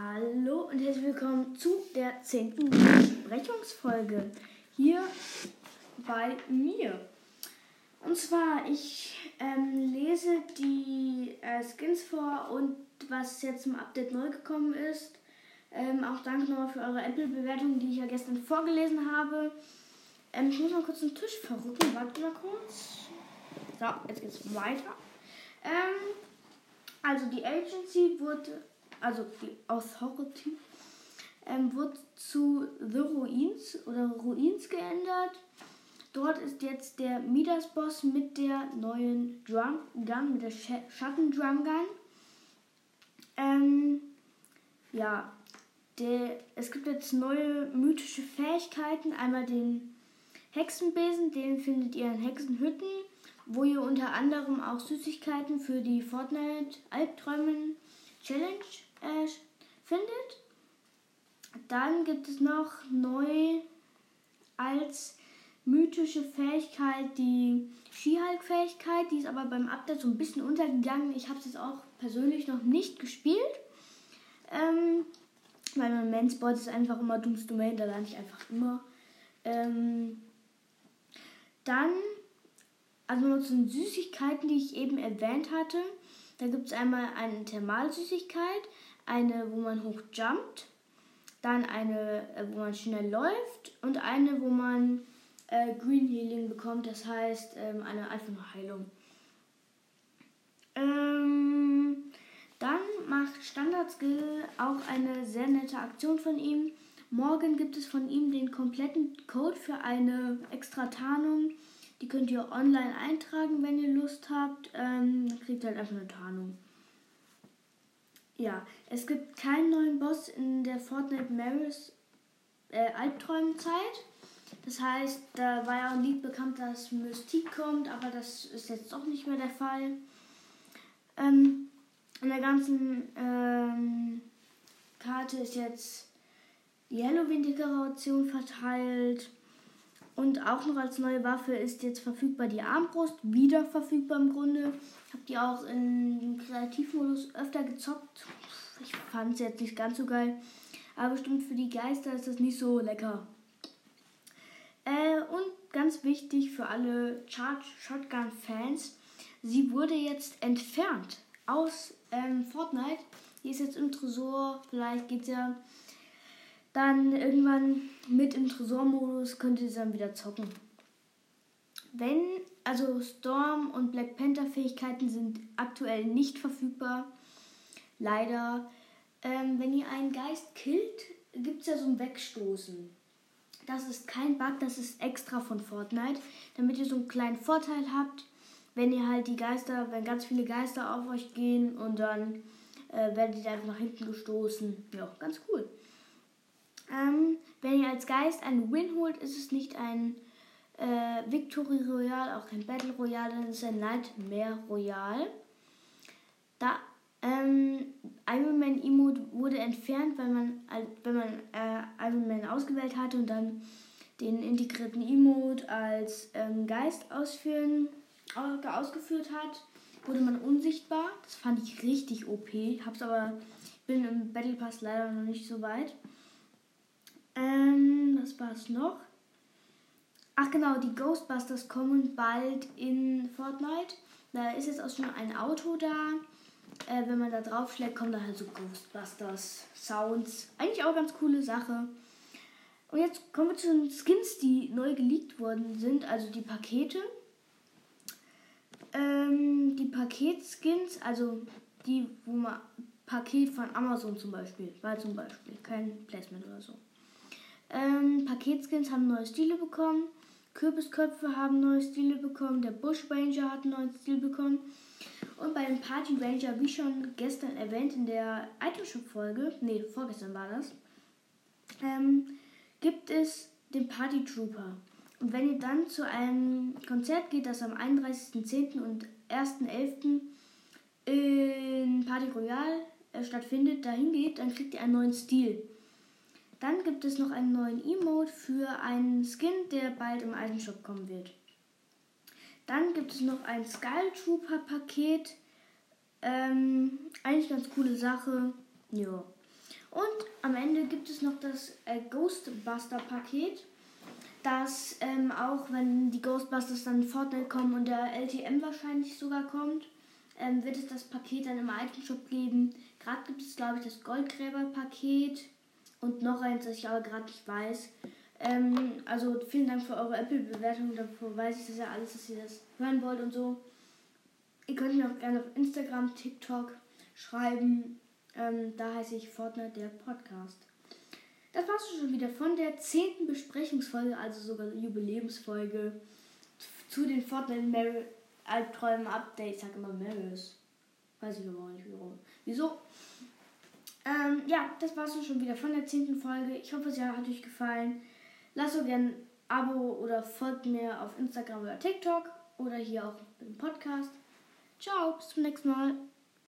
Hallo und herzlich willkommen zu der zehnten Besprechungsfolge hier bei mir. Und zwar, ich ähm, lese die äh, Skins vor und was jetzt im Update neu gekommen ist. Ähm, auch danke nochmal für eure Apple-Bewertung, die ich ja gestern vorgelesen habe. Ähm, ich muss mal kurz den Tisch verrücken. Warte mal kurz. So, jetzt geht's weiter. Ähm, also die Agency wurde also die Authority, ähm, wird zu The Ruins oder Ruins geändert. Dort ist jetzt der Midas-Boss mit der neuen Drum Gun, mit der Sch Schatten-Drum Gun. Ähm, ja, der, es gibt jetzt neue mythische Fähigkeiten. Einmal den Hexenbesen, den findet ihr in Hexenhütten, wo ihr unter anderem auch Süßigkeiten für die Fortnite Albträumen Challenge äh, findet. Dann gibt es noch neu als mythische Fähigkeit die Skihulk-Fähigkeit. Die ist aber beim Update so ein bisschen untergegangen. Ich habe es jetzt auch persönlich noch nicht gespielt. Ähm, weil mein Mansport ist einfach immer Dooms Domain, da lande ich einfach immer. Ähm, dann, also noch zu den Süßigkeiten, die ich eben erwähnt hatte. Da gibt es einmal eine Thermalsüßigkeit, eine, wo man hochjumpt, dann eine, äh, wo man schnell läuft und eine, wo man äh, Green Healing bekommt, das heißt ähm, eine einfache Heilung. Ähm, dann macht Standard Skill auch eine sehr nette Aktion von ihm. Morgen gibt es von ihm den kompletten Code für eine extra Tarnung. Die könnt ihr online eintragen, wenn ihr Lust habt. Ähm, kriegt halt einfach eine Tarnung. Ja, es gibt keinen neuen Boss in der Fortnite Maris äh, Albträumenzeit. Das heißt, da war ja auch nie bekannt, dass Mystique kommt, aber das ist jetzt doch nicht mehr der Fall. Ähm, in der ganzen ähm, Karte ist jetzt die Halloween-Dekoration verteilt. Und auch noch als neue Waffe ist jetzt verfügbar die Armbrust, wieder verfügbar im Grunde. Ich habe die auch im Kreativmodus öfter gezockt. Ich fand es jetzt nicht ganz so geil. Aber bestimmt für die Geister ist das nicht so lecker. Äh, und ganz wichtig für alle Charge Shotgun Fans, sie wurde jetzt entfernt aus ähm, Fortnite. Die ist jetzt im Tresor. Vielleicht geht ja dann irgendwann mit im Tresormodus, könnt ihr dann wieder zocken. Wenn, also Storm und Black Panther Fähigkeiten sind aktuell nicht verfügbar. Leider. Ähm, wenn ihr einen Geist killt, gibt es ja so ein Wegstoßen. Das ist kein Bug, das ist extra von Fortnite, damit ihr so einen kleinen Vorteil habt, wenn ihr halt die Geister, wenn ganz viele Geister auf euch gehen und dann äh, werdet ihr einfach nach hinten gestoßen. Ja, ganz cool. Ähm, wenn ihr als Geist einen Win holt, ist es nicht ein äh, Victory Royale, auch kein Battle Royale, dann ist es ein Nightmare Royale. Da ähm, Iron Man Emote wurde entfernt, weil man, wenn man äh, Iron Man ausgewählt hatte und dann den integrierten Emote als ähm, Geist ausführen, ausgeführt hat, wurde man unsichtbar. Das fand ich richtig OP. Hab's aber, bin im Battle Pass leider noch nicht so weit. Ähm, was war es noch? Ach genau, die Ghostbusters kommen bald in Fortnite. Da ist jetzt auch schon ein Auto da. Äh, wenn man da drauf schlägt, kommen da halt so Ghostbusters Sounds. Eigentlich auch ganz coole Sache. Und jetzt kommen wir zu den Skins, die neu geleakt worden sind, also die Pakete. Ähm, die Paketskins, also die, wo man Paket von Amazon zum Beispiel, war zum Beispiel kein Placement oder so. Ähm, Paketskins haben neue Stile bekommen. Kürbisköpfe haben neue Stile bekommen. Der Bush Ranger hat einen neuen Stil bekommen. Und bei dem Party Ranger, wie schon gestern erwähnt in der Itemshop-Folge, nee, vorgestern war das, ähm, gibt es den Party Trooper. Und wenn ihr dann zu einem Konzert geht, das am 31.10. und 1.11. in Party Royale äh, stattfindet, dahin geht, dann kriegt ihr einen neuen Stil. Dann gibt es noch einen neuen Emote für einen Skin, der bald im Item Shop kommen wird. Dann gibt es noch ein Skull Trooper Paket. Ähm, eigentlich ganz coole Sache. Ja. Und am Ende gibt es noch das äh, Ghostbuster-Paket, das ähm, auch, wenn die Ghostbusters dann in Fortnite kommen und der LTM wahrscheinlich sogar kommt, ähm, wird es das Paket dann im alten Shop geben. Gerade gibt es, glaube ich, das Goldgräber-Paket und noch eins, das ich aber gerade nicht weiß. Ähm, also vielen Dank für eure Apple-Bewertung. Davor weiß ich das ja alles, dass ihr das hören wollt und so. Ihr könnt mir auch gerne auf Instagram, TikTok schreiben. Ähm, da heiße ich Fortnite der Podcast. Das war's schon wieder von der zehnten Besprechungsfolge, also sogar Jubiläumsfolge zu den Fortnite Mary Albträumen Update. Ich sag immer Marys. Weiß ich aber auch nicht warum. Wieso? Ähm, ja, das war's schon wieder von der zehnten Folge. Ich hoffe, es hat euch gefallen. Lasst so gerne ein Abo oder folgt mir auf Instagram oder TikTok oder hier auch im Podcast. Ciao, bis zum nächsten Mal.